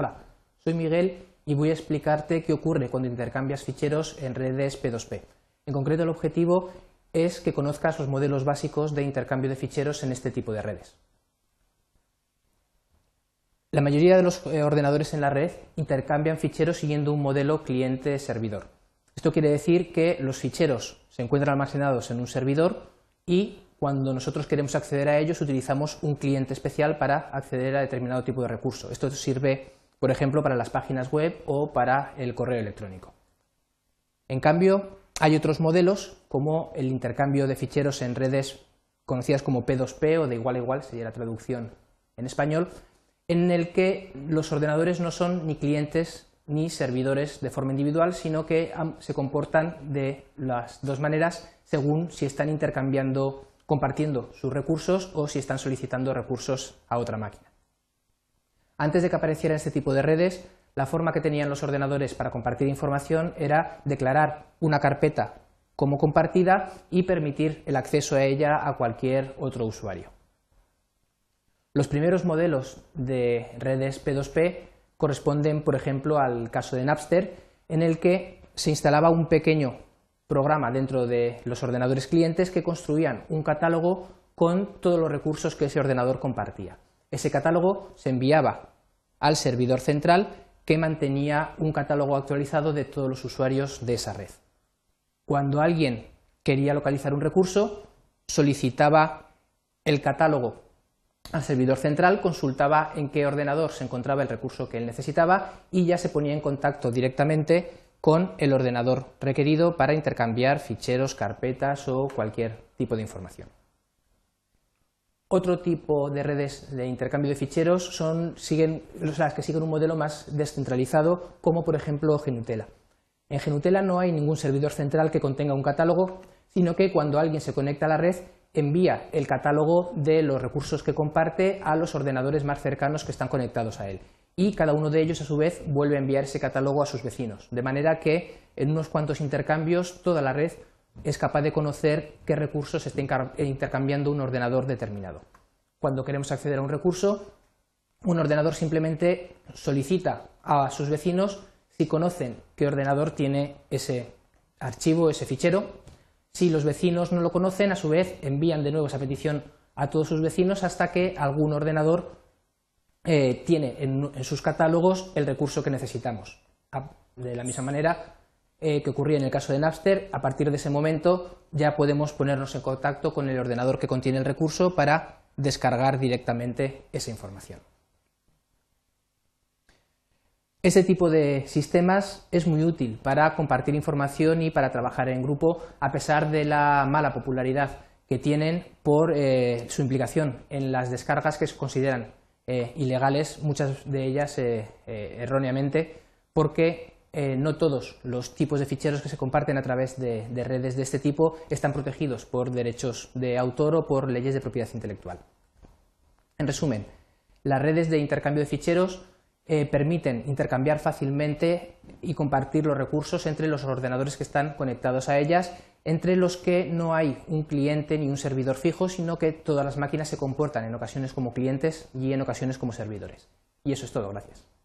Hola, soy Miguel y voy a explicarte qué ocurre cuando intercambias ficheros en redes P2P. En concreto, el objetivo es que conozcas los modelos básicos de intercambio de ficheros en este tipo de redes. La mayoría de los eh, ordenadores en la red intercambian ficheros siguiendo un modelo cliente-servidor. Esto quiere decir que los ficheros se encuentran almacenados en un servidor y cuando nosotros queremos acceder a ellos utilizamos un cliente especial para acceder a determinado tipo de recurso. Esto sirve, por ejemplo, para las páginas web o para el correo electrónico. En cambio, hay otros modelos, como el intercambio de ficheros en redes conocidas como P2P o de igual a igual, sería la traducción en español, en el que los ordenadores no son ni clientes ni servidores de forma individual, sino que se comportan de las dos maneras según si están intercambiando compartiendo sus recursos o si están solicitando recursos a otra máquina. Antes de que apareciera este tipo de redes, la forma que tenían los ordenadores para compartir información era declarar una carpeta como compartida y permitir el acceso a ella a cualquier otro usuario. Los primeros modelos de redes P2P corresponden, por ejemplo, al caso de Napster, en el que se instalaba un pequeño programa dentro de los ordenadores clientes que construían un catálogo con todos los recursos que ese ordenador compartía. Ese catálogo se enviaba al servidor central que mantenía un catálogo actualizado de todos los usuarios de esa red. Cuando alguien quería localizar un recurso, solicitaba el catálogo al servidor central, consultaba en qué ordenador se encontraba el recurso que él necesitaba y ya se ponía en contacto directamente con el ordenador requerido para intercambiar ficheros, carpetas o cualquier tipo de información. Otro tipo de redes de intercambio de ficheros son las que siguen un modelo más descentralizado, como por ejemplo Genutella. En Genutella no hay ningún servidor central que contenga un catálogo, sino que cuando alguien se conecta a la red envía el catálogo de los recursos que comparte a los ordenadores más cercanos que están conectados a él y cada uno de ellos a su vez vuelve a enviar ese catálogo a sus vecinos, de manera que en unos cuantos intercambios toda la red es capaz de conocer qué recursos está intercambiando un ordenador determinado. Cuando queremos acceder a un recurso, un ordenador simplemente solicita a sus vecinos si conocen qué ordenador tiene ese archivo, ese fichero. Si los vecinos no lo conocen, a su vez envían de nuevo esa petición a todos sus vecinos hasta que algún ordenador eh, tiene en, sus catálogos el recurso que necesitamos. De la misma manera eh, que ocurría en el caso de Napster, a partir de ese momento ya podemos ponernos en contacto con el ordenador que contiene el recurso para descargar directamente esa información. Ese tipo de sistemas es muy útil para compartir información y para trabajar en grupo, a pesar de la mala popularidad que tienen por eh, su implicación en las descargas que se consideran eh, ilegales, muchas de ellas eh, erróneamente, porque no todos los tipos de ficheros que se comparten a través de, redes de este tipo están protegidos por derechos de autor o por leyes de propiedad intelectual. En resumen, las redes de intercambio de ficheros permiten intercambiar fácilmente y compartir los recursos entre los ordenadores que están conectados a ellas entre los que no hay un cliente ni un servidor fijo, sino que todas las máquinas se comportan en ocasiones como clientes y en ocasiones como servidores. Y eso es todo, gracias.